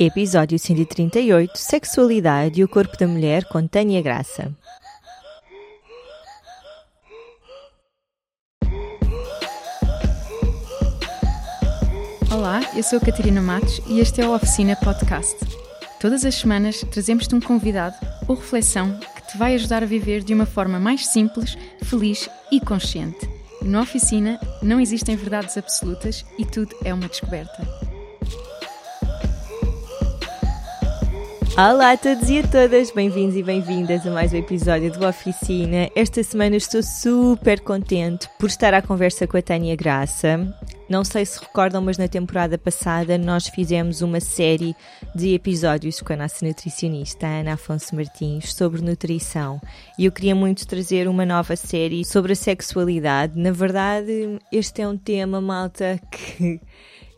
Episódio 138 Sexualidade e o corpo da mulher com Tânia Graça. Olá, eu sou Catarina Matos e este é o Oficina Podcast. Todas as semanas trazemos-te um convidado ou reflexão que te vai ajudar a viver de uma forma mais simples, feliz e consciente. Na oficina não existem verdades absolutas e tudo é uma descoberta. Olá a todos e a todas, bem-vindos e bem-vindas a mais um episódio do Oficina. Esta semana estou super contente por estar à conversa com a Tânia Graça. Não sei se recordam, mas na temporada passada nós fizemos uma série de episódios com a nossa nutricionista Ana Afonso Martins sobre nutrição e eu queria muito trazer uma nova série sobre a sexualidade. Na verdade, este é um tema, malta, que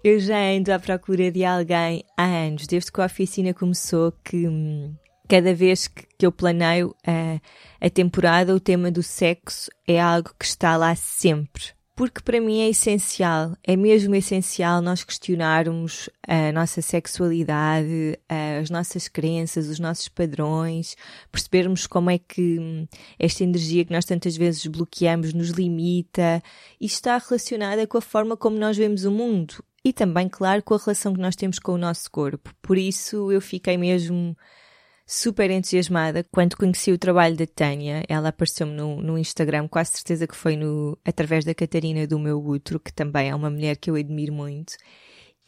eu já ando à procura de alguém há anos, desde que a oficina começou, que hum, cada vez que, que eu planeio a, a temporada, o tema do sexo é algo que está lá sempre. Porque para mim é essencial, é mesmo essencial nós questionarmos a nossa sexualidade, as nossas crenças, os nossos padrões, percebermos como é que hum, esta energia que nós tantas vezes bloqueamos nos limita e está relacionada com a forma como nós vemos o mundo e também, claro, com a relação que nós temos com o nosso corpo. Por isso eu fiquei mesmo super entusiasmada quando conheci o trabalho da Tânia. Ela apareceu-me no, no Instagram, quase certeza que foi no, através da Catarina do meu útero, que também é uma mulher que eu admiro muito.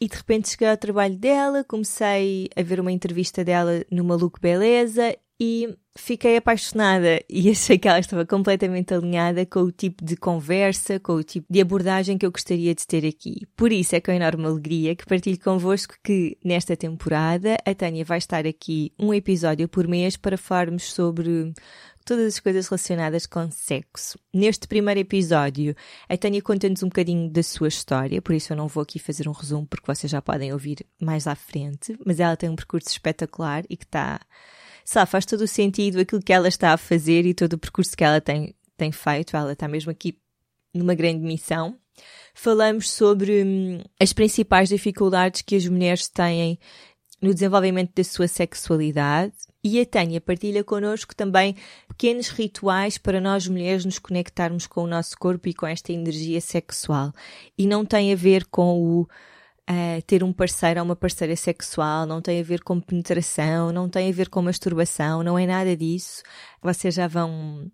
E de repente cheguei ao trabalho dela, comecei a ver uma entrevista dela no Maluco Beleza e fiquei apaixonada e achei que ela estava completamente alinhada com o tipo de conversa, com o tipo de abordagem que eu gostaria de ter aqui. Por isso é com enorme alegria que partilho convosco que nesta temporada a Tânia vai estar aqui um episódio por mês para falarmos sobre todas as coisas relacionadas com sexo. Neste primeiro episódio, a Tânia conta-nos um bocadinho da sua história, por isso eu não vou aqui fazer um resumo porque vocês já podem ouvir mais à frente, mas ela tem um percurso espetacular e que está sabe, faz todo o sentido aquilo que ela está a fazer e todo o percurso que ela tem, tem feito. Ela está mesmo aqui numa grande missão. Falamos sobre hum, as principais dificuldades que as mulheres têm no desenvolvimento da sua sexualidade e a Tânia partilha connosco também pequenos rituais para nós mulheres nos conectarmos com o nosso corpo e com esta energia sexual. E não tem a ver com o uh, ter um parceiro ou uma parceira sexual, não tem a ver com penetração, não tem a ver com masturbação, não é nada disso. Vocês já vão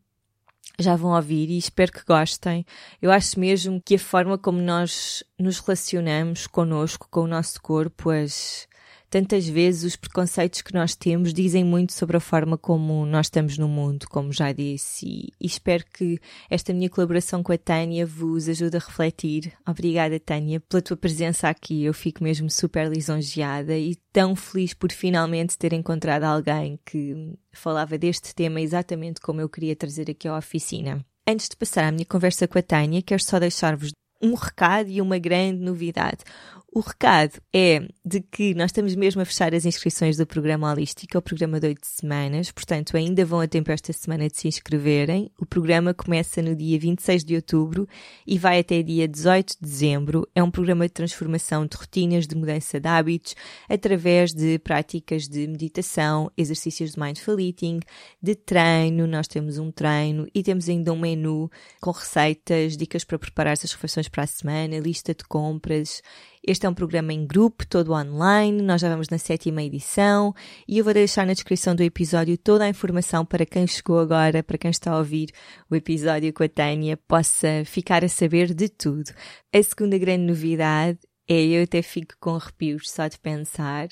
já vão ouvir e espero que gostem. Eu acho mesmo que a forma como nós nos relacionamos connosco, com o nosso corpo, as, tantas vezes os preconceitos que nós temos dizem muito sobre a forma como nós estamos no mundo, como já disse, e, e espero que esta minha colaboração com a Tânia vos ajude a refletir. Obrigada, Tânia, pela tua presença aqui. Eu fico mesmo super lisonjeada e tão feliz por finalmente ter encontrado alguém que falava deste tema exatamente como eu queria trazer aqui à oficina. Antes de passar à minha conversa com a Tânia, quero só deixar-vos um recado e uma grande novidade. O recado é de que nós estamos mesmo a fechar as inscrições do programa Holístico, é o programa de 8 semanas, portanto ainda vão a tempo esta semana de se inscreverem. O programa começa no dia 26 de outubro e vai até dia 18 de dezembro. É um programa de transformação de rotinas, de mudança de hábitos, através de práticas de meditação, exercícios de mindful eating, de treino. Nós temos um treino e temos ainda um menu com receitas, dicas para preparar as refeições para a semana, lista de compras este é um programa em grupo, todo online, nós já vamos na sétima edição e eu vou deixar na descrição do episódio toda a informação para quem chegou agora, para quem está a ouvir o episódio com a Tânia, possa ficar a saber de tudo. A segunda grande novidade é, eu até fico com arrepios só de pensar,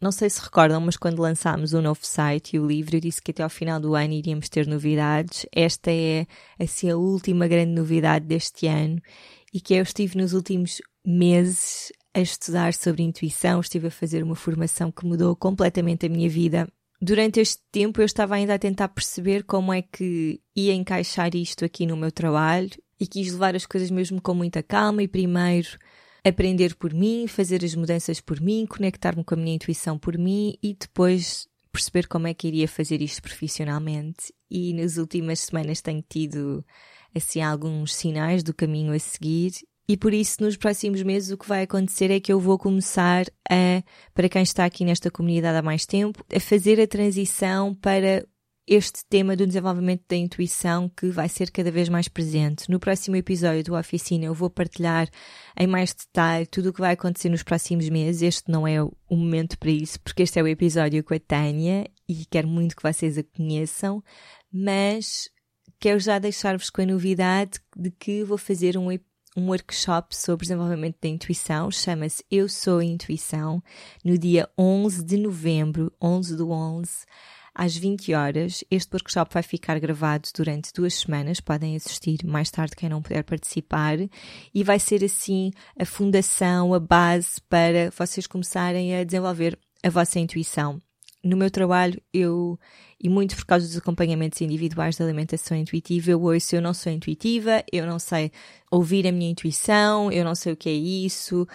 não sei se recordam, mas quando lançámos o novo site e o livro, eu disse que até ao final do ano iríamos ter novidades. Esta é, assim, a última grande novidade deste ano e que eu estive nos últimos meses a estudar sobre intuição, estive a fazer uma formação que mudou completamente a minha vida. Durante este tempo eu estava ainda a tentar perceber como é que ia encaixar isto aqui no meu trabalho e quis levar as coisas mesmo com muita calma e primeiro aprender por mim, fazer as mudanças por mim, conectar-me com a minha intuição por mim e depois perceber como é que iria fazer isto profissionalmente. E nas últimas semanas tenho tido assim alguns sinais do caminho a seguir E por isso, nos próximos meses, o que vai acontecer é que eu vou começar a, para quem está aqui nesta comunidade há mais tempo, a fazer a transição para este tema do desenvolvimento da intuição que vai ser cada vez mais presente. No próximo episódio do Oficina eu vou partilhar em mais detalhe tudo o que vai acontecer nos próximos meses. Este não é o momento para isso, porque este é o episódio com a Tânia e quero muito que vocês a conheçam, mas quero já deixar-vos com a novidade de que vou fazer um, um workshop sobre desenvolvimento da intuição, chama-se Eu Sou Intuição, no dia 11 de novembro, 11 do 11, às 20 horas. Este workshop vai ficar gravado durante duas semanas, podem assistir mais tarde quem não puder participar, e vai ser assim a fundação, a base para vocês começarem a desenvolver a vossa intuição. No meu trabalho, eu e muito por causa dos acompanhamentos individuais de alimentação intuitiva, eu ouço eu não sou intuitiva, eu não sei ouvir a minha intuição, eu não sei o que é isso.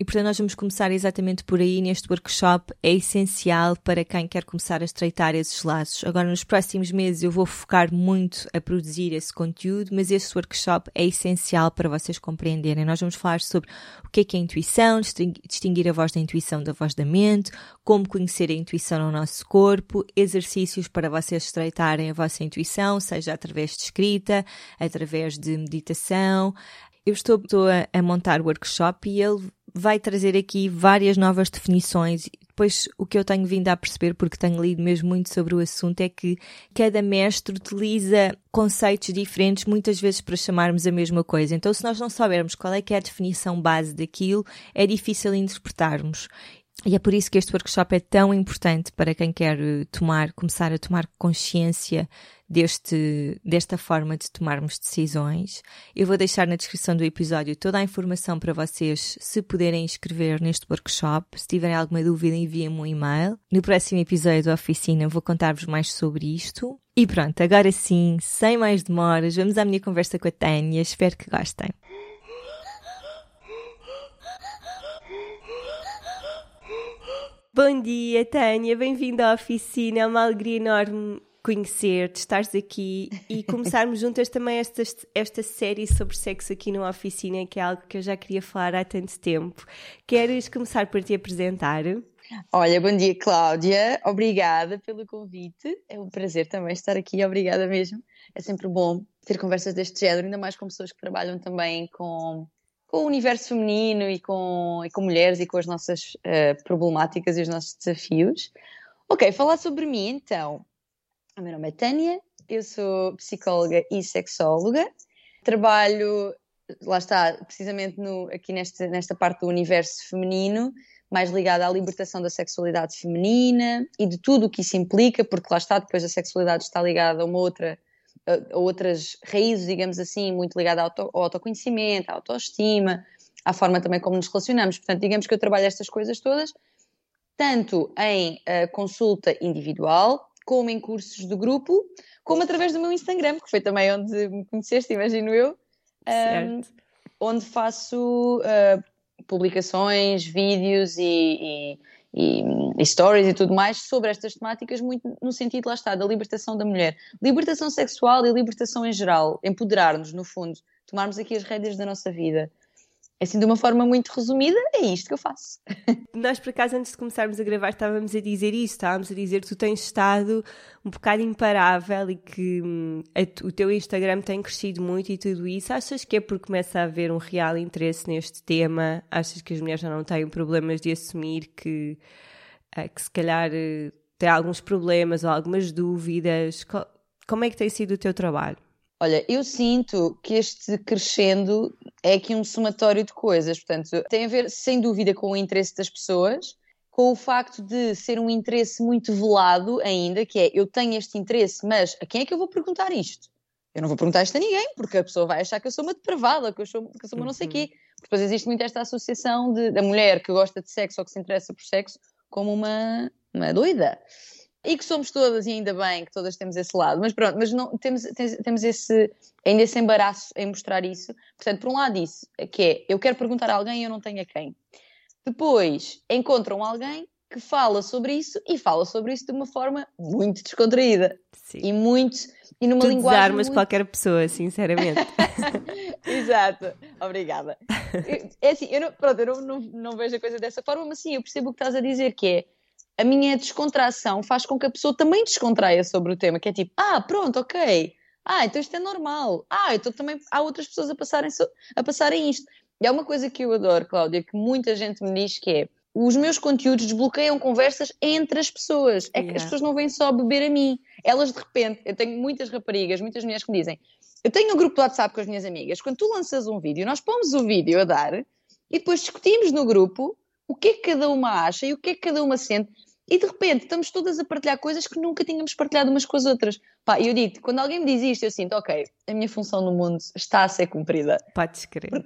E portanto nós vamos começar exatamente por aí neste workshop. É essencial para quem quer começar a estreitar esses laços. Agora nos próximos meses eu vou focar muito a produzir esse conteúdo, mas este workshop é essencial para vocês compreenderem. Nós vamos falar sobre o que é que é intuição, distinguir a voz da intuição da voz da mente, como conhecer a intuição no nosso corpo, exercícios para vocês estreitarem a vossa intuição, seja através de escrita, através de meditação. Eu estou, estou a, a montar o workshop e ele vai trazer aqui várias novas definições. Depois, o que eu tenho vindo a perceber, porque tenho lido mesmo muito sobre o assunto, é que cada mestre utiliza conceitos diferentes, muitas vezes para chamarmos a mesma coisa. Então, se nós não soubermos qual é que é a definição base daquilo, é difícil interpretarmos. E é por isso que este workshop é tão importante para quem quer eh, tomar, começar a tomar consciência deste, desta forma de tomarmos decisões. Eu vou deixar na descrição do episódio toda a informação para vocês se puderem inscrever neste workshop. Se tiverem alguma dúvida, enviem-me um e-mail. No próximo episódio da oficina vou contar-vos mais sobre isto. E pronto, agora sim, sem mais demoras, vamos à minha conversa com a Tânia. Espero que gostem. Bom dia, Tânia, bem-vinda à oficina. É uma alegria enorme conhecer-te, estares aqui e começarmos juntas também esta, esta série sobre sexo aqui na oficina, que é algo que eu já queria falar há tanto tempo. Queres começar por te apresentar? Olha, bom dia, Cláudia. Obrigada pelo convite. É um prazer também estar aqui. Obrigada mesmo. É sempre bom ter conversas deste género, ainda mais com pessoas que trabalham também com com o universo feminino e com, e com mulheres e com as nossas uh, problemáticas e os nossos desafios. Ok, falar sobre mim então. O meu nome é Tânia, eu sou psicóloga e sexóloga, trabalho, lá está, precisamente no, aqui nesta, nesta parte do universo feminino, mais ligada à libertação da sexualidade feminina e de tudo o que isso implica, porque lá está, depois a sexualidade está ligada a uma outra outras raízes, digamos assim, muito ligadas ao, ao autoconhecimento, à autoestima, à forma também como nos relacionamos. Portanto, digamos que eu trabalho estas coisas todas, tanto em uh, consulta individual, como em cursos de grupo, como através do meu Instagram, que foi também onde me conheceste, imagino eu, um, onde faço uh, publicações, vídeos e, e e, e, stories e tudo mais sobre estas temáticas, muito no sentido, lá está, da libertação da mulher. Libertação sexual e libertação em geral, empoderar-nos, no fundo, tomarmos aqui as rédeas da nossa vida. Assim, de uma forma muito resumida, é isto que eu faço. Nós, por acaso, antes de começarmos a gravar, estávamos a dizer isso. Estávamos a dizer que tu tens estado um bocado imparável e que hum, a, o teu Instagram tem crescido muito e tudo isso. Achas que é porque começa a haver um real interesse neste tema? Achas que as mulheres já não têm problemas de assumir que, uh, que se calhar uh, têm alguns problemas ou algumas dúvidas? Como é que tem sido o teu trabalho? Olha, eu sinto que este crescendo é aqui um somatório de coisas, portanto, tem a ver, sem dúvida, com o interesse das pessoas, com o facto de ser um interesse muito velado ainda, que é eu tenho este interesse, mas a quem é que eu vou perguntar isto? Eu não vou perguntar isto a ninguém, porque a pessoa vai achar que eu sou uma depravada, que eu sou, que eu sou uma não sei o quê. Uhum. Depois existe muito esta associação de, da mulher que gosta de sexo ou que se interessa por sexo como uma, uma doida e que somos todas, e ainda bem que todas temos esse lado, mas pronto, mas não, temos, temos esse, ainda esse embaraço em mostrar isso. Portanto, por um lado, isso, que é eu quero perguntar a alguém e eu não tenho a quem. Depois encontram alguém que fala sobre isso e fala sobre isso de uma forma muito descontraída Sim. e muito e numa tu linguagem desarmas muito... qualquer pessoa, sinceramente. Exato, obrigada. É assim, eu não, pronto, eu não, não, não vejo a coisa dessa forma, mas sim, eu percebo o que estás a dizer, que é a minha descontração faz com que a pessoa também descontraia sobre o tema, que é tipo, ah, pronto, ok, ah, então isto é normal, ah, então também há outras pessoas a passarem, a passarem isto. E há uma coisa que eu adoro, Cláudia, que muita gente me diz que é os meus conteúdos desbloqueiam conversas entre as pessoas. É que as pessoas não vêm só beber a mim. Elas de repente, eu tenho muitas raparigas, muitas mulheres que me dizem: Eu tenho um grupo de WhatsApp com as minhas amigas. Quando tu lanças um vídeo, nós pomos o vídeo a dar e depois discutimos no grupo o que é que cada uma acha e o que é que cada uma sente. E de repente estamos todas a partilhar coisas que nunca tínhamos partilhado umas com as outras. Pá, eu digo, quando alguém me diz isto, eu sinto, ok, a minha função no mundo está a ser cumprida. Podes crer.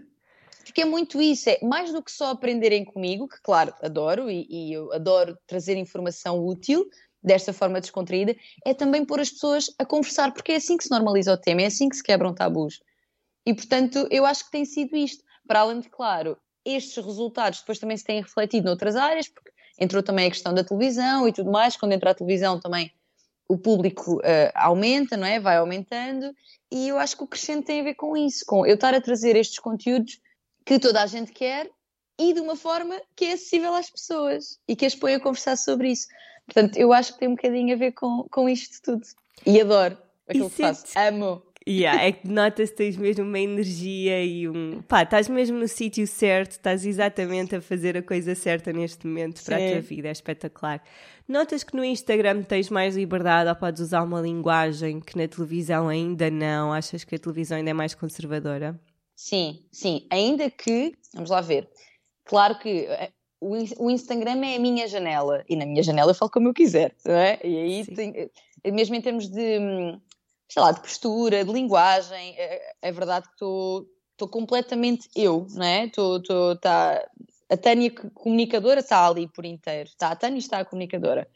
Porque é muito isso, é mais do que só aprenderem comigo, que claro, adoro e, e eu adoro trazer informação útil desta forma descontraída, é também pôr as pessoas a conversar, porque é assim que se normaliza o tema, é assim que se quebram tabus. E portanto, eu acho que tem sido isto. Para além de, claro, estes resultados depois também se têm refletido noutras áreas, porque entrou também a questão da televisão e tudo mais, quando entra a televisão também o público uh, aumenta, não é? Vai aumentando, e eu acho que o crescente tem a ver com isso, com eu estar a trazer estes conteúdos que toda a gente quer e de uma forma que é acessível às pessoas e que as põe a conversar sobre isso. Portanto, eu acho que tem um bocadinho a ver com, com isto tudo. E adoro aquilo que faço. Amo. Yeah, é que notas que tens mesmo uma energia e um. pá, estás mesmo no sítio certo, estás exatamente a fazer a coisa certa neste momento para Sim. a tua vida, é espetacular. Notas que no Instagram tens mais liberdade ou podes usar uma linguagem que na televisão ainda não? Achas que a televisão ainda é mais conservadora? Sim, sim. Ainda que, vamos lá ver, claro que eh, o Instagram é a minha janela e na minha janela eu falo como eu quiser, não é? E aí, tem, eh, mesmo em termos de, hum, sei lá, de postura, de linguagem, é, é verdade que estou completamente eu, não é? Tô, tô, tá, a Tânia comunicadora está ali por inteiro, tá, a Tânia está a comunicadora.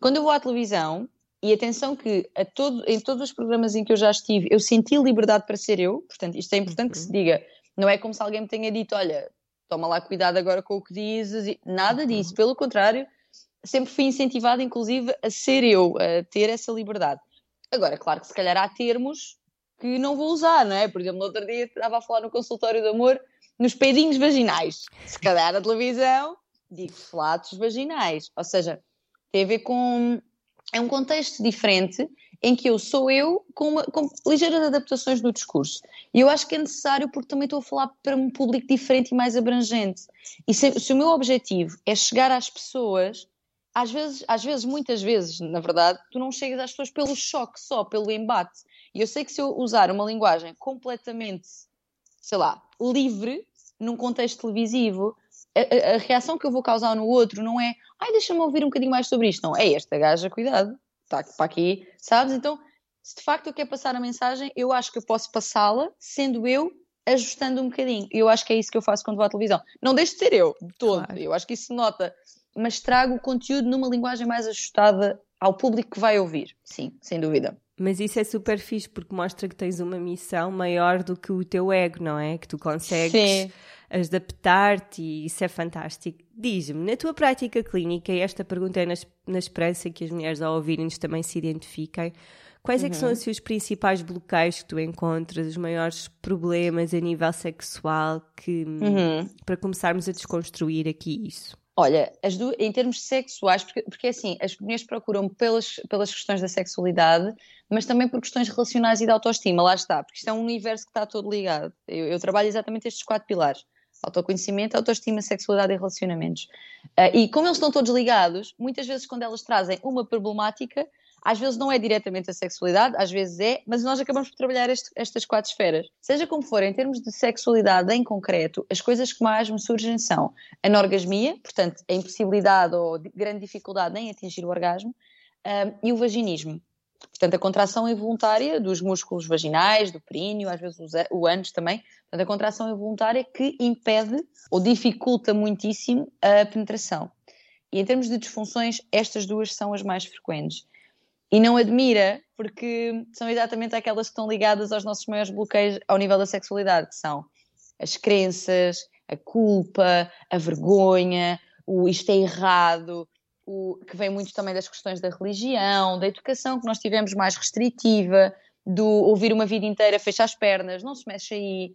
Quando eu vou à televisão, e atenção que a todo, em todos os programas em que eu já estive, eu senti liberdade para ser eu, portanto, isto é importante que se uhum. diga. Não é como se alguém me tenha dito, olha, toma lá cuidado agora com o que dizes. Nada uhum. disso, pelo contrário, sempre fui incentivada, inclusive, a ser eu, a ter essa liberdade. Agora, claro que se calhar há termos que não vou usar, não é? Por exemplo, no outro dia estava a falar no consultório de amor nos peidinhos vaginais. Se calhar na televisão digo flatos vaginais. Ou seja, tem a ver com é um contexto diferente em que eu sou eu com, uma, com, ligeiras adaptações no discurso. E eu acho que é necessário porque também estou a falar para um público diferente e mais abrangente. E se, se o meu objetivo é chegar às pessoas, às vezes, às vezes, muitas vezes, na verdade, tu não chegas às pessoas pelo choque só, pelo embate. E eu sei que se eu usar uma linguagem completamente, sei lá, livre, num contexto televisivo, a, a, reação que eu vou causar no outro não é ai, deixa-me ouvir um bocadinho mais sobre isto. Não, é esta gaja, cuidado, está para aqui, sabes? Então, se de facto eu quero passar a mensagem, eu acho que eu posso passá-la sendo eu ajustando um bocadinho. Eu acho que é isso que eu faço quando vou à televisão. Não deixo de ser eu, de todo. Claro. Eu acho que isso se nota. Mas trago o conteúdo numa linguagem mais ajustada ao público que vai ouvir. Sim, sem dúvida. Mas isso é super fixe porque mostra que tens uma missão maior do que o teu ego, não é? Que tu consegues adaptar-te e isso é fantástico. Diz-me, na tua prática clínica, e esta pergunta é na, na esperança que as mulheres ao ouvirem-nos também se identifiquem, quais uhum. é que são assim, os principais bloqueios que tu encontras, os maiores problemas a nível sexual que, uhum. para começarmos a desconstruir aqui isso? Olha, do, em termos sexuais, porque, porque assim, as mulheres procuram pelas, pelas questões da sexualidade, mas também por questões relacionais e de autoestima, lá está, porque isto é um universo que está todo ligado. Eu, eu trabalho exatamente estes quatro pilares: autoconhecimento, autoestima, sexualidade e relacionamentos. Uh, e como eles estão todos ligados, muitas vezes quando elas trazem uma problemática, às vezes não é diretamente a sexualidade, às vezes é, mas nós acabamos por trabalhar este, estas quatro esferas. Seja como for, em termos de sexualidade em concreto, as coisas que mais me surgem são a anorgasmia, portanto, a impossibilidade ou grande dificuldade em atingir o orgasmo, um, e o vaginismo. Portanto, a contração involuntária dos músculos vaginais, do períneo, às vezes o ânus também. Portanto, a contração involuntária que impede ou dificulta muitíssimo a penetração. E em termos de disfunções, estas duas são as mais frequentes. E não admira, porque são exatamente aquelas que estão ligadas aos nossos maiores bloqueios ao nível da sexualidade, que são as crenças, a culpa, a vergonha, o isto é errado, o que vem muito também das questões da religião, da educação que nós tivemos mais restritiva, do ouvir uma vida inteira, fecha as pernas, não se mexe aí.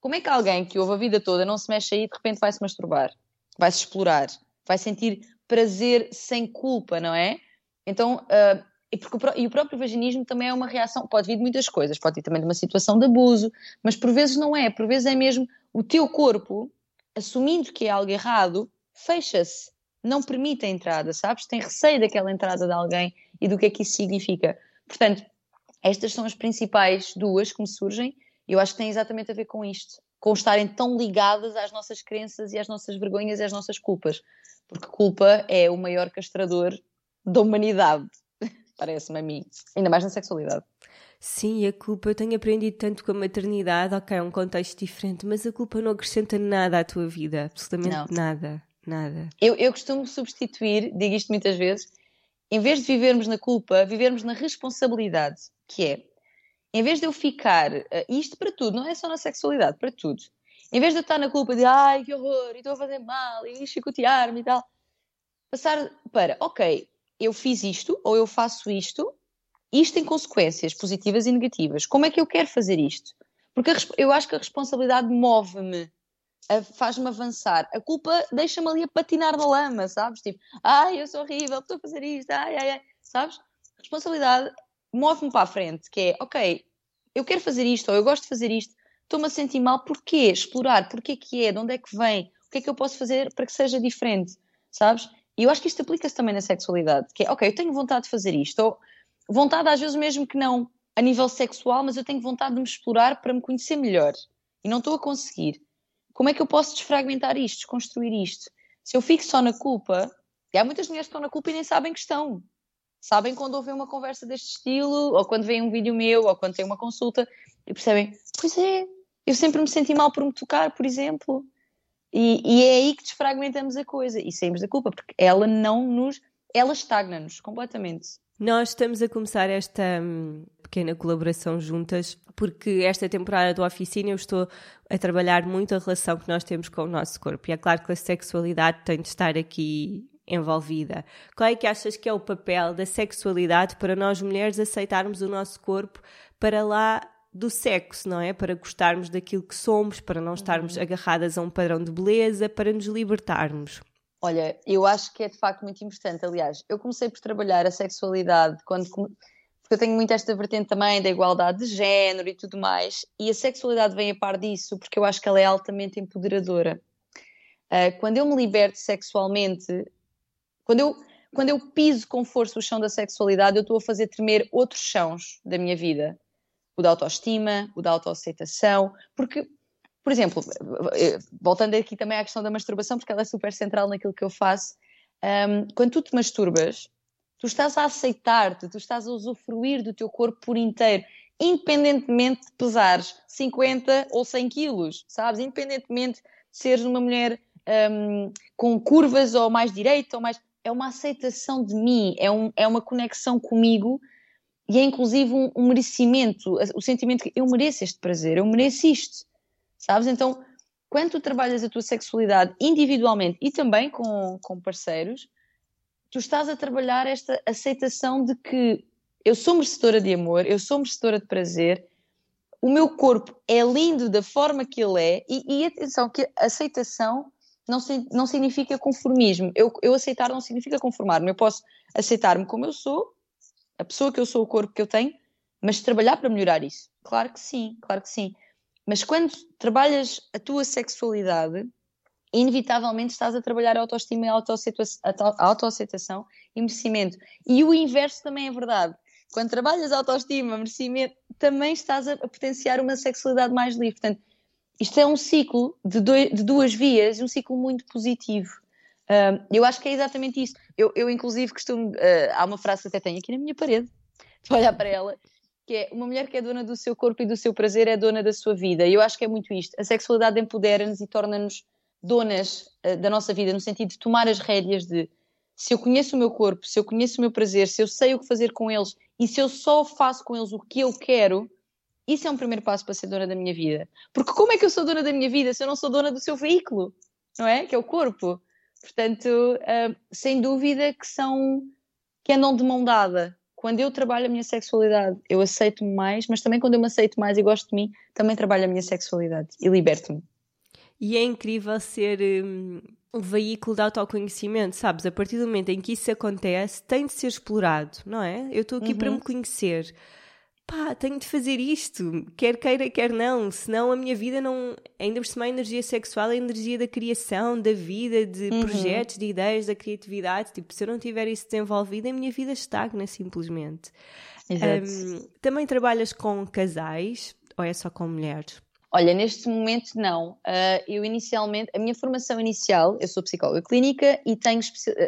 Como é que alguém que ouve a vida toda não se mexe aí de repente vai se masturbar, vai se explorar, vai sentir prazer sem culpa, não é? Então, uh, e, porque o, e o próprio vaginismo também é uma reação, pode vir de muitas coisas, pode vir também de uma situação de abuso, mas por vezes não é, por vezes é mesmo o teu corpo, assumindo que é algo errado, fecha-se, não permite a entrada, sabes? Tem receio daquela entrada de alguém e do que é que isso significa. Portanto, estas são as principais duas que me surgem e eu acho que tem exatamente a ver com isto, com estarem tão ligadas às nossas crenças e às nossas vergonhas e às nossas culpas, porque culpa é o maior castrador da humanidade, parece-me a mim, ainda mais na sexualidade. Sim, a culpa, eu tenho aprendido tanto com a maternidade, ok, é um contexto diferente, mas a culpa não acrescenta nada à tua vida, absolutamente não. nada, nada. Eu, eu costumo substituir, digo isto muitas vezes, em vez de vivermos na culpa, vivermos na responsabilidade, que é, em vez de eu ficar, uh, isto para tudo, não é só na sexualidade, para tudo, em vez de eu estar na culpa de, ai, que horror, e estou a fazer mal, e chicotear-me e tal, passar para, ok, eu fiz isto, ou eu faço isto, isto tem consequências positivas e negativas. Como é que eu quero fazer isto? Porque eu acho que a responsabilidade move-me, faz-me avançar. A culpa deixa-me ali a patinar na lama, sabes? Tipo, ai, eu sou horrível, estou a fazer isto, ai, ai, ai, sabes? A responsabilidade move-me para a frente, que é, ok, eu quero fazer isto, ou eu gosto de fazer isto, estou-me a sentir mal, porquê? Explorar, porquê que é, de onde é que vem, o que é que eu posso fazer para que seja diferente, sabes? E eu acho que isto aplica-se também na sexualidade, que é, ok, eu tenho vontade de fazer isto, ou vontade às vezes mesmo que não a nível sexual, mas eu tenho vontade de me explorar para me conhecer melhor e não estou a conseguir. Como é que eu posso desfragmentar isto, desconstruir isto? Se eu fico só na culpa, e há muitas mulheres que estão na culpa e nem sabem que estão. Sabem quando ouvem uma conversa deste estilo, ou quando veem um vídeo meu, ou quando têm uma consulta, e percebem, pois é, eu sempre me senti mal por me tocar, por exemplo. E, e é aí que desfragmentamos a coisa e saímos da culpa, porque ela não nos. Ela estagna-nos completamente. Nós estamos a começar esta hum, pequena colaboração juntas, porque esta temporada do Oficina eu estou a trabalhar muito a relação que nós temos com o nosso corpo. E é claro que a sexualidade tem de estar aqui envolvida. Qual é que achas que é o papel da sexualidade para nós mulheres aceitarmos o nosso corpo para lá do sexo, não é? Para gostarmos daquilo que somos, para não estarmos uhum. agarradas a um padrão de beleza, para nos libertarmos. Olha, eu acho que é de facto muito importante. Aliás, eu comecei por trabalhar a sexualidade quando. Porque eu tenho muito esta vertente também da igualdade de género e tudo mais, e a sexualidade vem a par disso, porque eu acho que ela é altamente empoderadora. Uh, quando eu me liberto sexualmente, quando eu, quando eu piso com força o chão da sexualidade, eu estou a fazer tremer outros chãos da minha vida. O da autoestima, o da autoaceitação, porque por exemplo, eh, voltando aqui também à questão da masturbação, porque ela é super central naquilo que eu faço, um, quando tu te masturbas, tu estás a aceitar-te, tu estás a usufruir do teu corpo por inteiro, independentemente de pesares 50 ou 100 quilos, sabes? Independentemente de seres uma mulher um, com curvas ou mais direita ou mais. É uma aceitação de mim, é, um, é uma conexão comigo e é inclusive um, um merecimento, o sentimento que eu mereço este prazer, eu mereço isto sabes? Então, quando tu trabalhas a tua sexualidade individualmente e também com, com parceiros, tu estás a trabalhar esta aceitação de que eu sou merecedora de amor, eu sou merecedora de prazer, o meu corpo é lindo da forma que ele é, e, e atenção, que aceitação não, não significa conformismo. Eu, eu aceitar não significa conformar-me. Eu posso aceitar-me como eu sou, a pessoa que eu sou, o corpo que eu tenho, mas trabalhar para melhorar isso. Claro que sim, claro que sim. Mas quando trabalhas a tua sexualidade, inevitavelmente estás a trabalhar a autoestima e a autoaceitação e merecimento. E o inverso também é verdade. Quando trabalhas a autoestima, merecimento, também estás a potenciar uma sexualidade mais livre. Portanto, isto é um ciclo de, dois, de duas vias, um ciclo muito positivo. Eu acho que é exatamente isso. Eu, eu inclusive, costumo. Uh, há uma frase que até tenho aqui na minha parede, de olhar para ela, que é uma mulher que é dona do seu corpo e do seu prazer é dona da sua vida. E eu acho que é muito isto. A sexualidade empodera-nos e torna-nos donas uh, da nossa vida, no sentido de tomar as rédeas de se eu conheço o meu corpo, se eu conheço o meu prazer, se eu sei o que fazer com eles e se eu só faço com eles o que eu quero, isso é um primeiro passo para ser dona da minha vida. Porque como é que eu sou dona da minha vida se eu não sou dona do seu veículo? Não é? Que é o corpo. Portanto, uh, sem dúvida que são que andam de mão dada quando eu trabalho a minha sexualidade, eu aceito-me mais, mas também quando eu me aceito mais e gosto de mim, também trabalho a minha sexualidade e liberto-me. E é incrível ser um, um veículo de autoconhecimento, sabes? A partir do momento em que isso acontece, tem de ser explorado, não é? Eu estou aqui uhum. para me conhecer pá, tenho de fazer isto, quer queira, quer não, senão a minha vida não. Ainda por cima, a energia sexual é a energia da criação, da vida, de uhum. projetos, de ideias, da criatividade. Tipo, se eu não tiver isso desenvolvido, a minha vida estagna simplesmente. Exato. Um, também trabalhas com casais ou é só com mulheres? Olha, neste momento não. Uh, eu inicialmente, a minha formação inicial, eu sou psicóloga clínica e tenho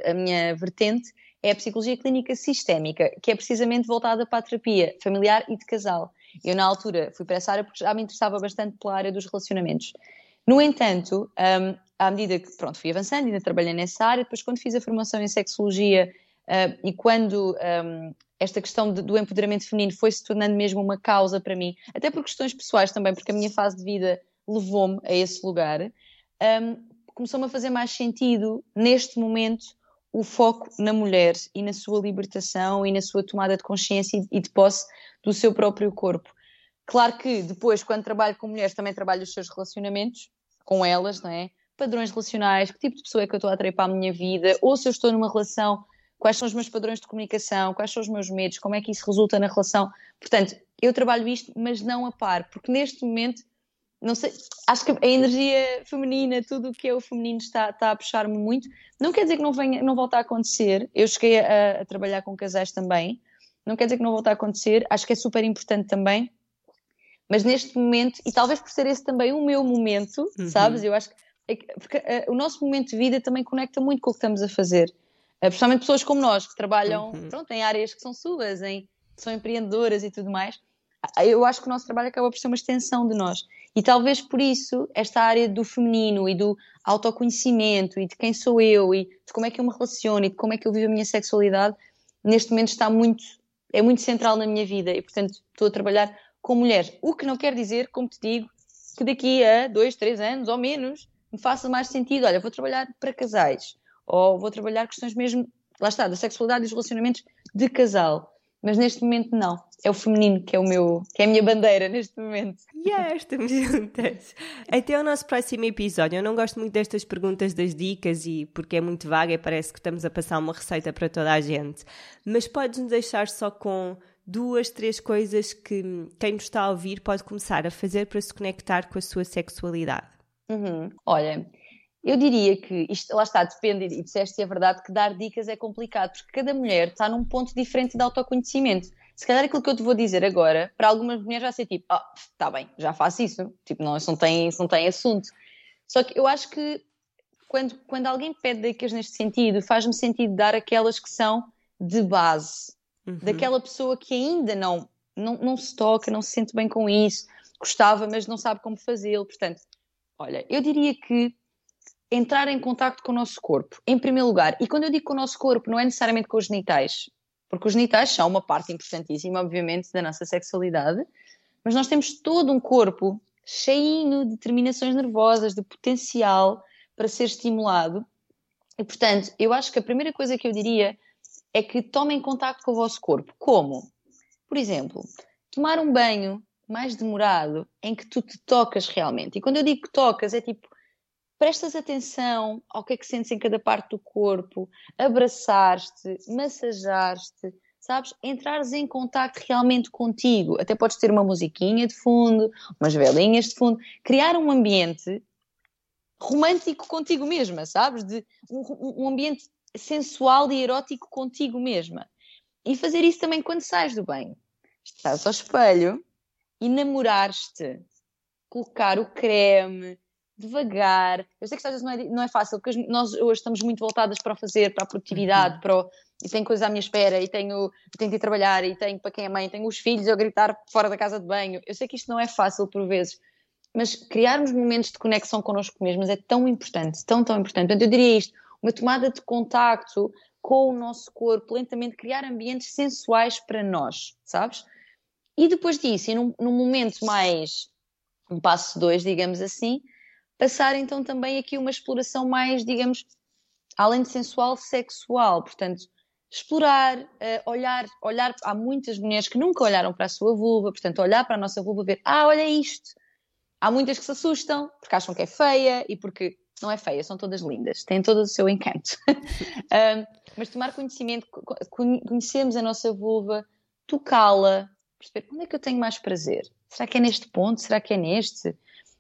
a minha vertente é a psicologia clínica sistémica, que é precisamente voltada para a terapia familiar e de casal. Eu, na altura, fui para essa área porque já me interessava bastante pela área dos relacionamentos. No entanto, um, à medida que pronto, fui avançando, ainda trabalhei nessa área, depois, quando fiz a formação em sexologia uh, e quando um, esta questão de, do empoderamento feminino foi se tornando mesmo uma causa para mim, até por questões pessoais também, porque a minha fase de vida levou-me a esse lugar, um, começou-me a fazer mais sentido, neste momento, o foco na mulher e na sua libertação e na sua tomada de consciência e de posse do seu próprio corpo. Claro que depois, quando trabalho com mulheres, também trabalho os seus relacionamentos com elas, não é? Padrões relacionais, que tipo de pessoa é que eu estou a atrair para a minha vida, ou se eu estou numa relação, quais são os meus padrões de comunicação, quais são os meus medos, como é que isso resulta na relação. Portanto, eu trabalho isto, mas não a par, porque neste momento não sei, acho que a energia feminina, tudo o que é o feminino está, está a puxar-me muito. Não quer dizer que não, venha, não volte a acontecer. Eu cheguei a, a, trabalhar com casais também. Não quer dizer que não volte a acontecer. Acho que é super importante também. Mas neste momento, e talvez por ser esse também o meu momento, uhum. sabes? Eu acho que, é porque uh, o nosso momento de vida também conecta muito com o que estamos a fazer. Uh, principalmente pessoas como nós, que trabalham uhum. pronto, em áreas que são suas, em, que são empreendedoras e tudo mais. Eu acho que o nosso trabalho acaba por ser uma extensão de nós. E talvez por isso esta área do feminino e do autoconhecimento e de quem sou eu e de como é que eu me relaciono e de como é que eu vivo a minha sexualidade, neste momento está muito, é muito central na minha vida e portanto estou a trabalhar com mulheres. O que não quer dizer, como te digo, que daqui a dois, três anos ou menos me faça mais sentido. Olha, vou trabalhar para casais ou vou trabalhar questões mesmo, lá está, da sexualidade e dos relacionamentos de casal. Mas neste momento não é o feminino que é o meu, que é a minha bandeira neste momento. Yeah, estamos juntas. Até o nosso próximo episódio. Eu não gosto muito destas perguntas das dicas e porque é muito vaga e parece que estamos a passar uma receita para toda a gente. Mas podes-nos deixar só com duas, três coisas que quem nos está a ouvir pode começar a fazer para se conectar com a sua sexualidade. Uhum. Olha, eu diria que isto, lá está, depende, e disseste se é verdade que dar dicas é complicado, porque cada mulher está num ponto diferente de autoconhecimento se calhar aquilo que eu te vou dizer agora, para algumas mulheres vai ser tipo, ah, oh, tá bem, já faço isso, tipo, não, isso não tem, isso não tem assunto. Só que eu acho que quando, quando alguém pede dicas neste sentido, faz-me sentido dar aquelas que são de base, uhum. daquela pessoa que ainda não, não, não se toca, não se sente bem com isso, gostava, mas não sabe como fazê-lo. Portanto, olha, eu diria que entrar em contato com o nosso corpo, em primeiro lugar, e quando eu digo com o nosso corpo, não é necessariamente com os genitais, porque os genitais são uma parte importantíssima, obviamente, da nossa sexualidade, mas nós temos todo um corpo cheinho de terminações nervosas, de potencial para ser estimulado. E, portanto, eu acho que a primeira coisa que eu diria é que tomem contato com o vosso corpo. Como? Por exemplo, tomar um banho mais demorado em que tu te tocas realmente. E quando eu digo que tocas, é tipo prestas atenção ao que é que sentes em cada parte do corpo, abraçar-te, massajar-te, sabes? Entrares em contato realmente contigo. Até podes ter uma musiquinha de fundo, umas velinhas de fundo, criar um ambiente romântico contigo mesma, sabes? De um, um ambiente sensual e erótico contigo mesma. E fazer isso também quando sais do banho. Estás ao espelho e namorar-te, colocar o creme, devagar. Eu sei que às vezes não é, não é fácil, porque nós hoje estamos muito voltadas para o fazer, para a produtividade, uhum. para o, e tenho coisas à minha espera, e tenho, tenho de ir trabalhar, e tenho para quem é mãe, tenho os filhos a gritar fora da casa de banho. Eu sei que isto não é fácil por vezes, mas criarmos momentos de conexão connosco mesmos é tão importante, tão, tão importante. Portanto, eu diria isto, uma tomada de contacto com o nosso corpo, lentamente criar ambientes sensuais para nós, sabes? E depois disso, e num, num momento mais, um passo dois, digamos assim, passar então também aqui uma exploração mais, digamos, além de sensual, sexual. Portanto, explorar, uh, olhar, olhar. Há muitas mulheres que nunca olharam para a sua vulva, portanto, olhar para a nossa vulva, ver, ah, olha isto. Há muitas que se assustam porque acham que é feia e porque não é feia, são todas lindas, têm todo o seu encanto. mas tomar conhecimento, conhecermos a nossa vulva, tocá-la, perceber onde é que eu tenho mais prazer. Será que é neste ponto? Será que é neste?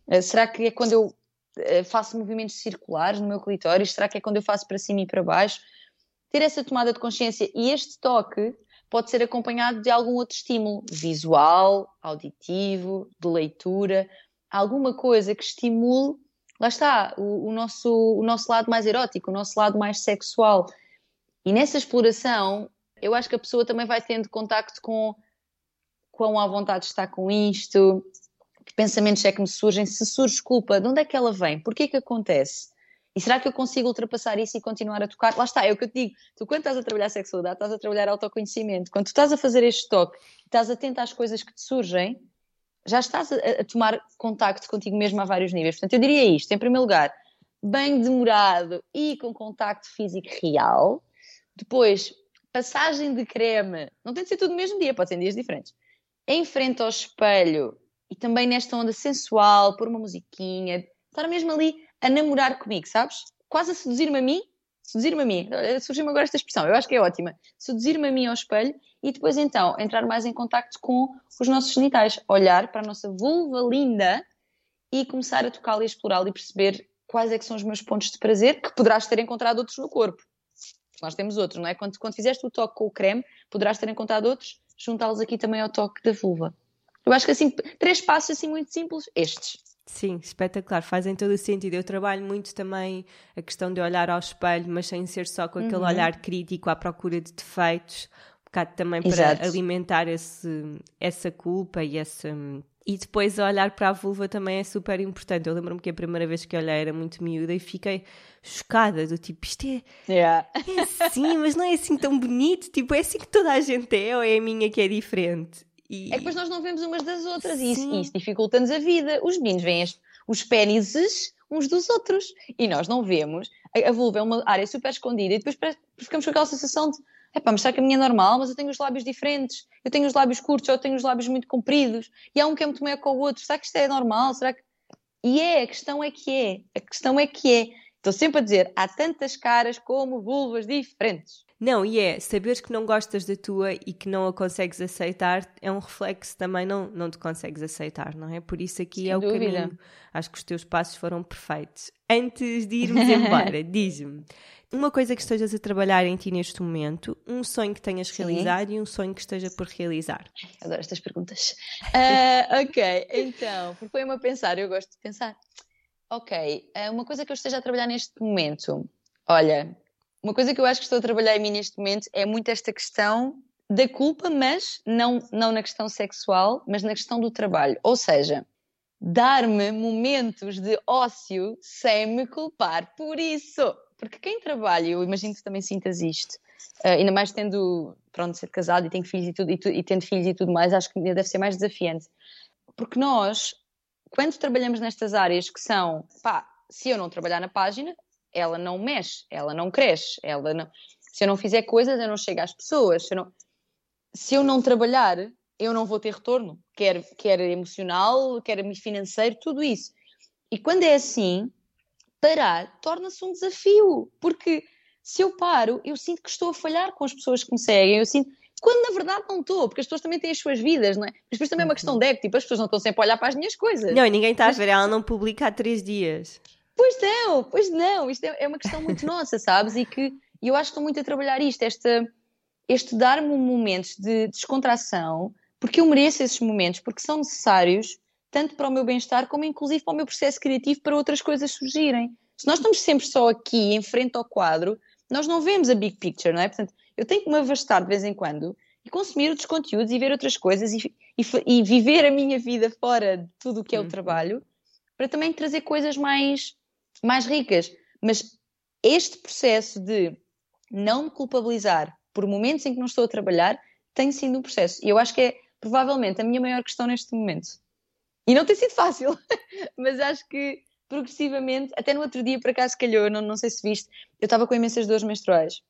Uh, será que é quando eu faço movimentos circulares no meu clitóris? Será que é quando eu faço para cima e para baixo? Ter essa tomada de consciência e este toque pode ser acompanhado de algum outro estímulo visual, auditivo, de leitura, alguma coisa que estimule lá está, o, o, nosso, o nosso lado mais erótico, o nosso lado mais sexual. E nessa exploração, eu acho que a pessoa também vai tendo contacto com quão à vontade está com isto, que pensamentos é que me surgem, se surge culpa, de onde é que ela vem, porquê que acontece? E será que eu consigo ultrapassar isso e continuar a tocar? Lá está, é o que eu te digo. Tu, quando estás a trabalhar sexualidade, estás a trabalhar autoconhecimento. Quando tu estás a fazer este toque, estás atento às coisas que te surgem, já estás a, a, tomar contacto contigo mesmo a vários níveis. Portanto, eu diria isto, em primeiro lugar, bem demorado e com contacto físico real. Depois, passagem de creme, não tem de ser tudo no mesmo dia, pode ser em dias diferentes. Em frente ao espelho e também nesta onda sensual, pôr uma musiquinha, estar mesmo ali a namorar comigo, sabes? Quase a seduzir-me a mim seduzir-me a mim. Surgiu-me agora esta expressão, eu acho que é ótima. Seduzir-me a mim ao espelho e depois então entrar mais em contacto com os nossos genitais, olhar para a nossa vulva linda e começar a tocá-la e explorá-la e perceber quais é que são os meus pontos de prazer, que poderás ter encontrado outros no corpo. Nós temos outros, não é? Quando, quando fizeste o toque com o creme, poderás ter encontrado outros, juntá-los aqui também ao toque da vulva. Eu acho que assim, três passos assim muito simples, estes. Sim, espetacular, fazem todo o sentido. Eu trabalho muito também a questão de olhar ao espelho, mas sem ser só com aquele uhum. olhar crítico à procura de defeitos, um bocado também para Exato. alimentar esse, essa culpa e essa. E depois olhar para a vulva também é super importante. Eu lembro-me que a primeira vez que olhei era muito miúda e fiquei chocada, do tipo, isto é, yeah. é assim, mas não é assim tão bonito, tipo, é assim que toda a gente é ou é a minha que é diferente? E... É que depois nós não vemos umas das outras e isso, isso dificulta-nos a vida. Os meninos veem as, os pênises uns dos outros e nós não vemos. A, a vulva é uma área super escondida e depois ficamos com aquela sensação de Epá, mas será que a minha é normal? Mas eu tenho os lábios diferentes, eu tenho os lábios curtos, ou eu tenho os lábios muito compridos, e há um que é muito maior que o outro. Será que isto é normal? Será que... E é, a questão é que é. A questão é que é. Estou sempre a dizer, há tantas caras como vulvas diferentes. Não, e é, saberes que não gostas da tua e que não a consegues aceitar é um reflexo também, não, não te consegues aceitar, não é? Por isso aqui Sem é dúvida. o caminho. Acho que os teus passos foram perfeitos. Antes de irmos embora, diz-me uma coisa que estejas a trabalhar em ti neste momento, um sonho que tenhas Sim. realizado e um sonho que esteja por realizar. Adoro estas perguntas. Uh, ok, então, propõe-me a pensar, eu gosto de pensar. Ok, uh, uma coisa que eu esteja a trabalhar neste momento, olha, uma coisa que eu acho que estou a trabalhar em mim neste momento é muito esta questão da culpa, mas não, não na questão sexual, mas na questão do trabalho. Ou seja, dar-me momentos de ócio sem me culpar por isso. Porque quem trabalha, eu imagino que também sintas isto, uh, ainda mais tendo, pronto, ser casado e tendo filhos e tudo, e, tu, e tendo filhos e tudo mais, acho que deve ser mais desafiante. Porque nós, quando trabalhamos nestas áreas que são, pá, se eu não trabalhar na página, ela não mexe, ela não cresce, ela não... se eu não fizer coisas, eu não chego às pessoas. Se eu não, se eu não trabalhar, eu não vou ter retorno, quer, quer emocional, quer financeiro, tudo isso. E quando é assim, parar torna-se um desafio, porque se eu paro, eu sinto que estou a falhar com as pessoas que me seguem, eu sinto quando na verdade não estou, porque as pessoas também têm as suas vidas, não é? Mas depois também é uma questão de ética, tipo, as pessoas não estão sempre a olhar para as minhas coisas. Não, e ninguém está a ver, ela não publica há três dias. Pois não, pois não, isto é, é uma questão muito nossa, sabes? E que e eu acho que estou muito a trabalhar isto, esta, este dar-me momentos de descontração, porque eu mereço esses momentos, porque são necessários tanto para o meu bem-estar como inclusive para o meu processo criativo para outras coisas surgirem. Se nós estamos sempre só aqui, em frente ao quadro, nós não vemos a big picture, não é? Portanto, eu tenho que me afastar de vez em quando e consumir outros conteúdos e ver outras coisas e, e, e viver a minha vida fora de tudo o que é o uhum. trabalho para também trazer coisas mais mais ricas. Mas este processo de não me culpabilizar por momentos em que não estou a trabalhar tem sido um processo. E eu acho que é provavelmente a minha maior questão neste momento. E não tem sido fácil, mas acho que progressivamente, até no outro dia, por acaso calhou, não, não sei se viste, eu estava com imensas dores menstruais.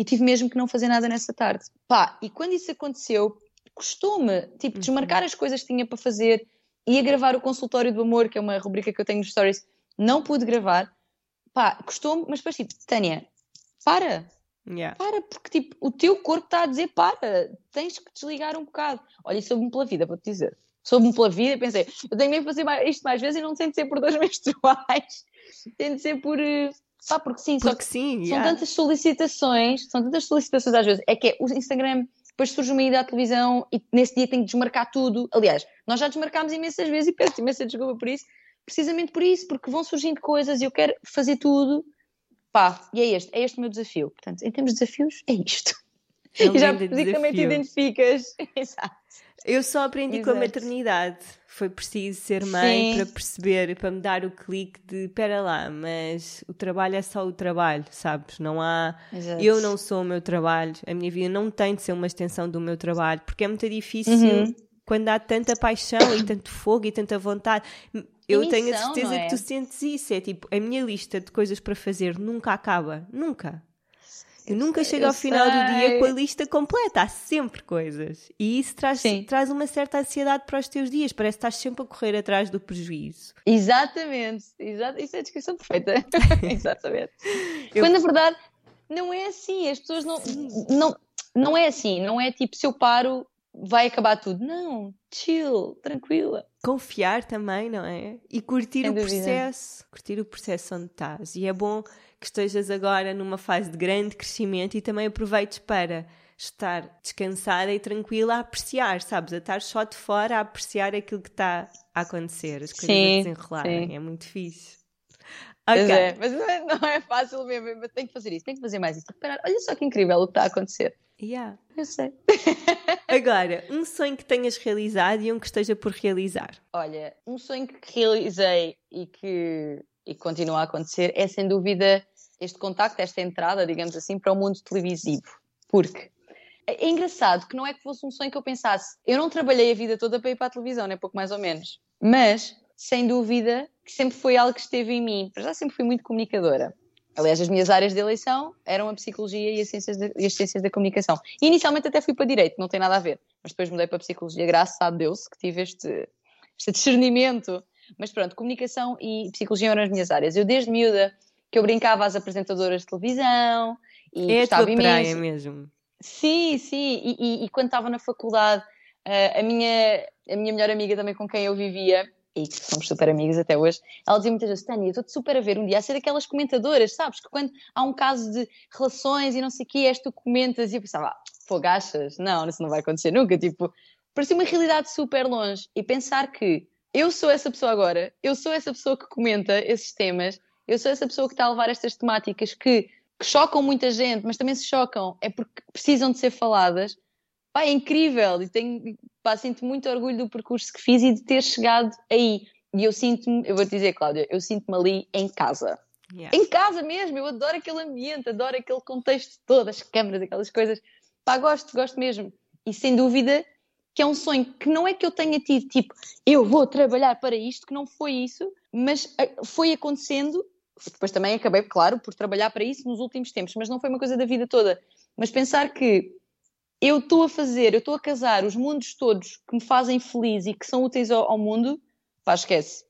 E tive mesmo que não fazer nada nessa tarde. Pá, e quando isso aconteceu, custou-me, tipo, Uhum. desmarcar as coisas que tinha para fazer, ia gravar o consultório do amor, que é uma rubrica que eu tenho nos stories, não pude gravar, pá, custou-me, mas depois tipo, Tânia, para, Yeah. para, porque tipo, o teu corpo está a dizer para, tens que desligar um bocado. Olha, soube-me pela vida, vou-te dizer. Soube-me pela vida e pensei, eu tenho mesmo que fazer isto mais vezes e não tem de ser por dois menstruais, tem de ser por. Pá, porque sim, só Porque que sim, são yeah. tantas solicitações, são tantas solicitações às vezes. É que é o Instagram, depois surge uma ida à televisão e nesse dia tem que desmarcar tudo. Aliás, nós já desmarcámos imensas vezes e peço imensa desculpa por isso, precisamente por isso, porque vão surgindo coisas e eu quero fazer tudo. Pá, e é este, é este o meu desafio. Portanto, em termos de desafios, é isto. É E já grande percebi que também te desafio. identificas. Exato. Eu só aprendi com a Exato. maternidade. Foi preciso ser mãe Sim. para perceber, para me dar o clique de pera lá, mas o trabalho é só o trabalho, sabes? Não há. Exato. Eu não sou o meu trabalho, a minha vida não tem de ser uma extensão do meu trabalho, porque é muito difícil Uhum. quando há tanta paixão e tanto fogo e tanta vontade. Eu tenho a certeza é? que tu sentes isso. É tipo, a minha lista de coisas para fazer nunca acaba. Nunca. Eu nunca chego eu ao final do dia sei. com a lista completa. Há sempre coisas. E isso traz, Sim. traz uma certa ansiedade para os teus dias. Parece que estás sempre a correr atrás do prejuízo. Exatamente, exato. Isso é a descrição perfeita. Exatamente. Eu- Quando na verdade não é assim, as pessoas não, não, não é assim, não é tipo se eu paro vai acabar tudo. Não, chill, tranquila. Confiar também, não é? E curtir Sem o dúvida. processo. Curtir o processo onde estás. E é bom que estejas agora numa fase de grande crescimento e também aproveites para estar descansada e tranquila a apreciar, sabes? A estar só de fora a apreciar aquilo que está a acontecer, as coisas Sim, a desenrolarem. sim. É muito fixe. Pois Ok. é, mas não é, é fácil mesmo, mas tenho que fazer isso, tenho que fazer mais isso. Olha só que incrível o que está a acontecer. Yeah. Eu sei. Agora, um sonho que tenhas realizado e um que esteja por realizar. Olha, um sonho que realizei e que, e continua a acontecer é sem dúvida este contacto, esta entrada, digamos assim, para o mundo televisivo. Porque é é engraçado que não é que fosse um sonho que eu pensasse, eu não trabalhei a vida toda para ir para a televisão, né? pouco mais ou menos. Mas, sem dúvida, que sempre foi algo que esteve em mim. Para já sempre fui muito comunicadora. Aliás, as minhas áreas de eleição eram a psicologia e as ciências, da- e as ciências da comunicação. E inicialmente até fui para direito, não tem nada a ver. Mas depois mudei para psicologia, graças a Deus que tive este, este discernimento. Mas pronto, comunicação e psicologia eram as minhas áreas. Eu desde miúda que eu brincava às apresentadoras de televisão e É gostava tua praia imenso. mesmo. Sim, sim. E, e- e quando estava na faculdade, eh, a, minha, a minha melhor amiga também com quem eu vivia, e que somos super amigas até hoje, ela dizia muitas vezes: Tânia, estou-te super a ver um dia a ser aquelas comentadoras, sabes? Que quando há um caso de relações e não sei o quê, és tu comentas. E eu pensava: ah, pô, gachas? Não, isso não vai acontecer nunca. Tipo, parecia uma realidade super longe. E pensar que eu sou essa pessoa agora, eu sou essa pessoa que comenta esses temas, eu sou essa pessoa que está a levar estas temáticas que, que chocam muita gente, mas também se chocam, é porque precisam de ser faladas. Pá, é incrível e tenho, pá, sinto muito orgulho do percurso que fiz e de ter chegado aí. E eu sinto-me, eu vou te dizer, Cláudia, eu sinto-me ali em casa. Yeah. Em casa mesmo, eu adoro aquele ambiente, adoro aquele contexto todo, as câmaras, aquelas coisas. Pá, gosto, gosto mesmo. E sem dúvida que é um sonho que não é que eu tenha tido, tipo, eu vou trabalhar para isto, que não foi isso, mas eh, foi acontecendo. Depois também acabei, claro, por trabalhar para isso nos últimos tempos, mas não foi uma coisa da vida toda. Mas pensar que eu estou a fazer, eu estou a casar os mundos todos que me fazem feliz e que são úteis ao, ao mundo, pá, esquece.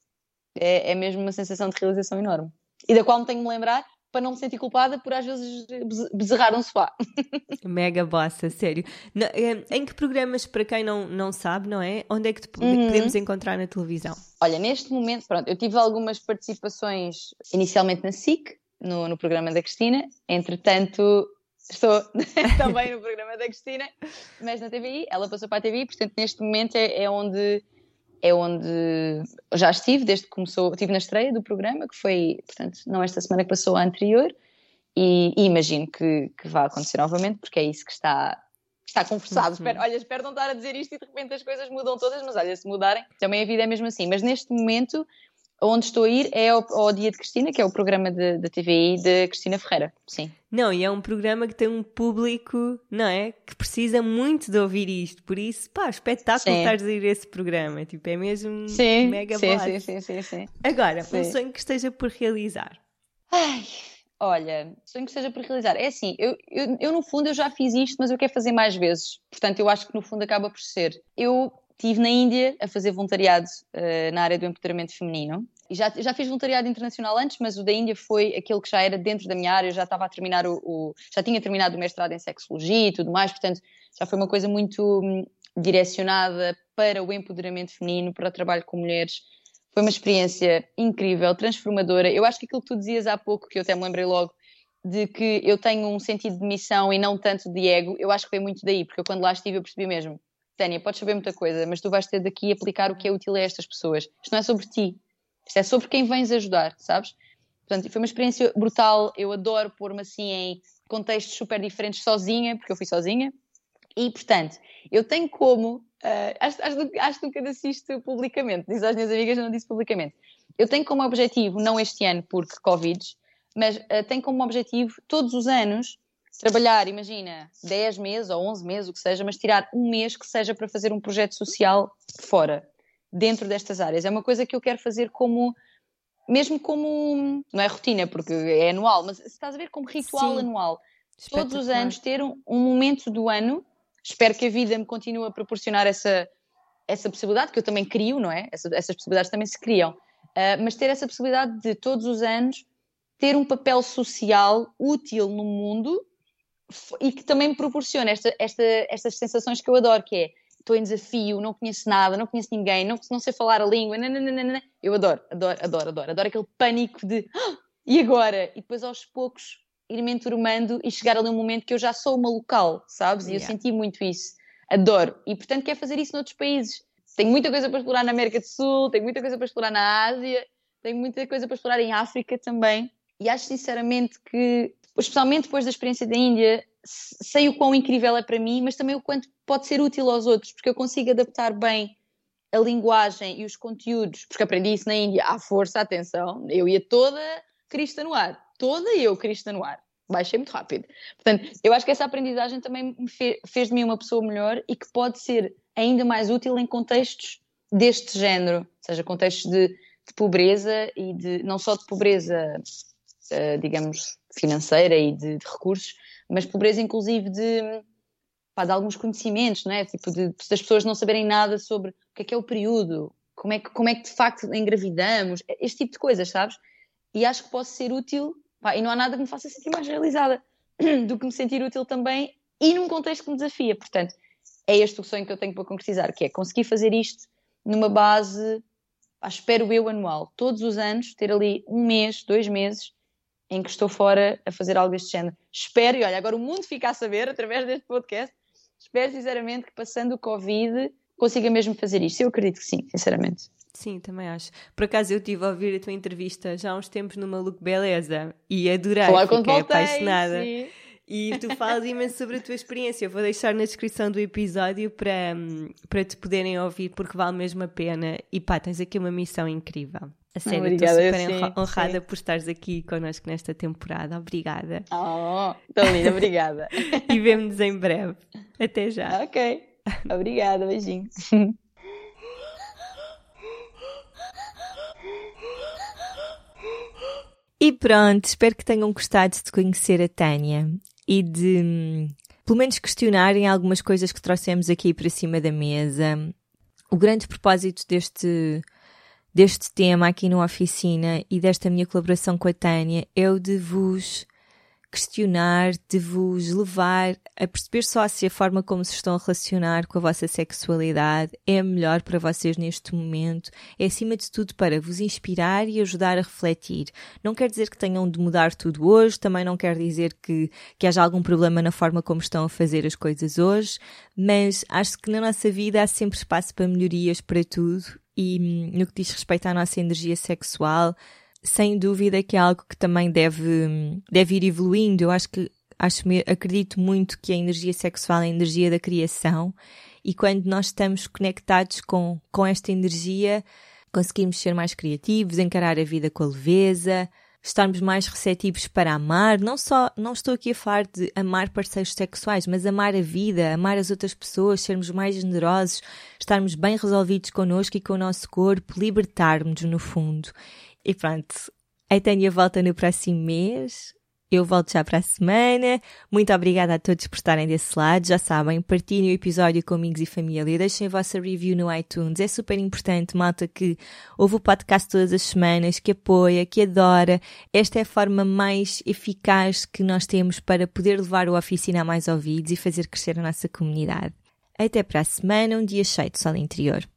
É, é mesmo uma sensação de realização enorme. E da qual me tenho de me lembrar para não me sentir culpada por às vezes beze- bezerrar um sofá. Mega bossa, sério. Na- em- que programas, para quem não, não sabe, não é? Onde é que Uhum. podemos encontrar na televisão? Olha, neste momento, pronto, eu tive algumas participações inicialmente na SIC, no, no programa da Cristina, entretanto estou também no programa da Cristina, mas na TVI, ela passou para a TVI, portanto neste momento é, é onde é onde já estive, desde que começou, estive na estreia do programa, que foi, portanto, não esta semana que passou, a anterior, e, e imagino que, que vai acontecer novamente, porque é isso que está, que está conversado. Uhum. Espero, olha, espero não estar a dizer isto e de repente as coisas mudam todas, mas olha, se mudarem, também a vida é mesmo assim. Mas neste momento, onde estou a ir é ao, ao Dia de Cristina, que é o programa da TVI de Cristina Ferreira, sim. Não, e é um programa que tem um público, não é? Que precisa muito de ouvir isto. Por isso, pá, espetáculo Sim. estares a ir a esse programa. Tipo, é mesmo Sim, mega sim, sim, sim, sim, sim. Agora, um Sim. sonho que esteja por realizar. Ai, Olha, sonho que seja para realizar. É assim, eu, eu, eu, no fundo eu já fiz isto, mas eu quero fazer mais vezes. Portanto, eu acho que no fundo acaba por ser. Eu estive na Índia a fazer voluntariado uh, na área do empoderamento feminino. Já, já fiz voluntariado internacional antes, mas o da Índia foi aquele que já era dentro da minha área, eu já estava a terminar o, o, já tinha terminado o mestrado em sexologia e tudo mais, portanto já foi uma coisa muito hum, direcionada para o empoderamento feminino, para o trabalho com mulheres. Foi uma experiência incrível, transformadora. Eu acho que aquilo que tu dizias há pouco, que eu até me lembrei logo, de que eu tenho um sentido de missão e não tanto de ego, eu acho que foi muito daí, porque eu quando lá estive eu percebi mesmo, Tânia, podes saber muita coisa, mas tu vais ter daqui aplicar o que é útil a estas pessoas. Isto não é sobre ti, isto é sobre quem vens ajudar, sabes? Portanto, foi uma experiência brutal, eu adoro pôr-me assim em contextos super diferentes sozinha, porque eu fui sozinha, e portanto, eu tenho como Uh, acho, acho, acho que nunca disse isto publicamente, diz às minhas amigas, não disse publicamente. Eu tenho como objetivo, não este ano porque Covid, mas uh, tenho como objetivo todos os anos trabalhar, imagina, 10 meses ou 11 meses, o que seja, mas tirar um mês que seja para fazer um projeto social fora, dentro destas áreas. É uma coisa que eu quero fazer como, mesmo como, não é rotina, porque é anual, mas se estás a ver como ritual Sim. anual. Todos os anos ter um, um momento do ano espero que a vida me continue a proporcionar essa, essa possibilidade, que eu também crio, não é? Essa, essas possibilidades também se criam. Uh, mas ter essa possibilidade de todos os anos ter um papel social útil no mundo e que também me proporciona esta, esta, estas sensações que eu adoro, que é estou em desafio, não conheço nada, não conheço ninguém, não, não sei falar a língua, nananana. eu adoro, adoro, adoro, adoro, adoro aquele pânico de ah, e agora? E depois aos poucos ir-me enturmando e chegar ali um momento que eu já sou uma local, sabes? E yeah. eu senti muito isso. Adoro. E portanto quero fazer isso noutros países. Tenho muita coisa para explorar na América do Sul, tenho muita coisa para explorar na Ásia, tenho muita coisa para explorar em África também. E acho sinceramente que, especialmente depois da experiência da Índia, sei o quão incrível é para mim, mas também o quanto pode ser útil aos outros, porque eu consigo adaptar bem a linguagem e os conteúdos, porque aprendi isso na Índia à força, atenção, eu ia toda crista no ar toda eu crista no ar. Baixei muito rápido. Portanto, eu acho que essa aprendizagem também me fez, de mim uma pessoa melhor e que pode ser ainda mais útil em contextos deste género, seja contextos de, de pobreza e de não só de pobreza, uh, digamos, financeira e de, de, recursos, mas pobreza inclusive de, pá, de alguns conhecimentos, não é? Tipo, de, das pessoas não saberem nada sobre o que é que é o período, como é que, como é que de facto engravidamos, este tipo de coisas, sabes? E acho que pode ser útil Pá, e não há nada que me faça sentir mais realizada do que me sentir útil também e num contexto que me desafia. Portanto, é este o sonho que eu tenho para concretizar, que é conseguir fazer isto numa base, pá, espero eu, anual. Todos os anos, ter ali um mês, dois meses, em que estou fora a fazer algo deste género. Espero, e olha, agora o mundo fica a saber, através deste podcast, espero sinceramente que passando o Covid consiga mesmo fazer isto. Eu acredito que sim, sinceramente. Sim, também acho. Por acaso eu estive a ouvir a tua entrevista já há uns tempos no Maluco Beleza e adorei, Falar fiquei voltei, apaixonada. Sim. E tu falas imenso sobre a tua experiência. Eu vou deixar na descrição do episódio para, para te poderem ouvir, porque vale mesmo a pena. E pá, tens aqui uma missão incrível. A sério, estou super sim, honrada sim. por estares aqui connosco nesta temporada. Obrigada. Oh, tão linda, obrigada. e vemo-nos em breve. Até já. Ok. Obrigada, beijinho. E pronto, espero que tenham gostado de conhecer a Tânia e de, hum, pelo menos, questionarem algumas coisas que trouxemos aqui para cima da mesa. O grande propósito deste, deste tema aqui na oficina e desta minha colaboração com a Tânia é o de vos questionar, de vos levar a perceber só se a forma como se estão a relacionar com a vossa sexualidade é melhor para vocês neste momento, é acima de tudo para vos inspirar e ajudar a refletir. Não quer dizer que tenham de mudar tudo hoje, também não quer dizer que, que haja algum problema na forma como estão a fazer as coisas hoje, mas acho que na nossa vida há sempre espaço para melhorias para tudo e hum, no que diz respeito à nossa energia sexual, sem dúvida que é algo que também deve, deve ir evoluindo. Eu acho que acho, acredito muito que a energia sexual é a energia da criação e quando nós estamos conectados com, com esta energia, conseguimos ser mais criativos, encarar a vida com a leveza, estarmos mais receptivos para amar. Não só, não estou aqui a falar de amar parceiros sexuais, mas amar a vida, amar as outras pessoas, sermos mais generosos, estarmos bem resolvidos connosco e com o nosso corpo, libertarmos-nos no fundo. E pronto, a Tânia volta no próximo mês Eu volto já para a semana. Muito obrigada a todos por estarem desse lado. Já sabem, partilhem o episódio com amigos e família. Deixem a vossa review no iTunes. É super importante, malta, que ouve o podcast todas as semanas, que apoia, que adora. Esta é a forma mais eficaz que nós temos para poder levar o oficina a mais ouvidos e fazer crescer a nossa comunidade. Até para a semana, um dia cheio de sol interior.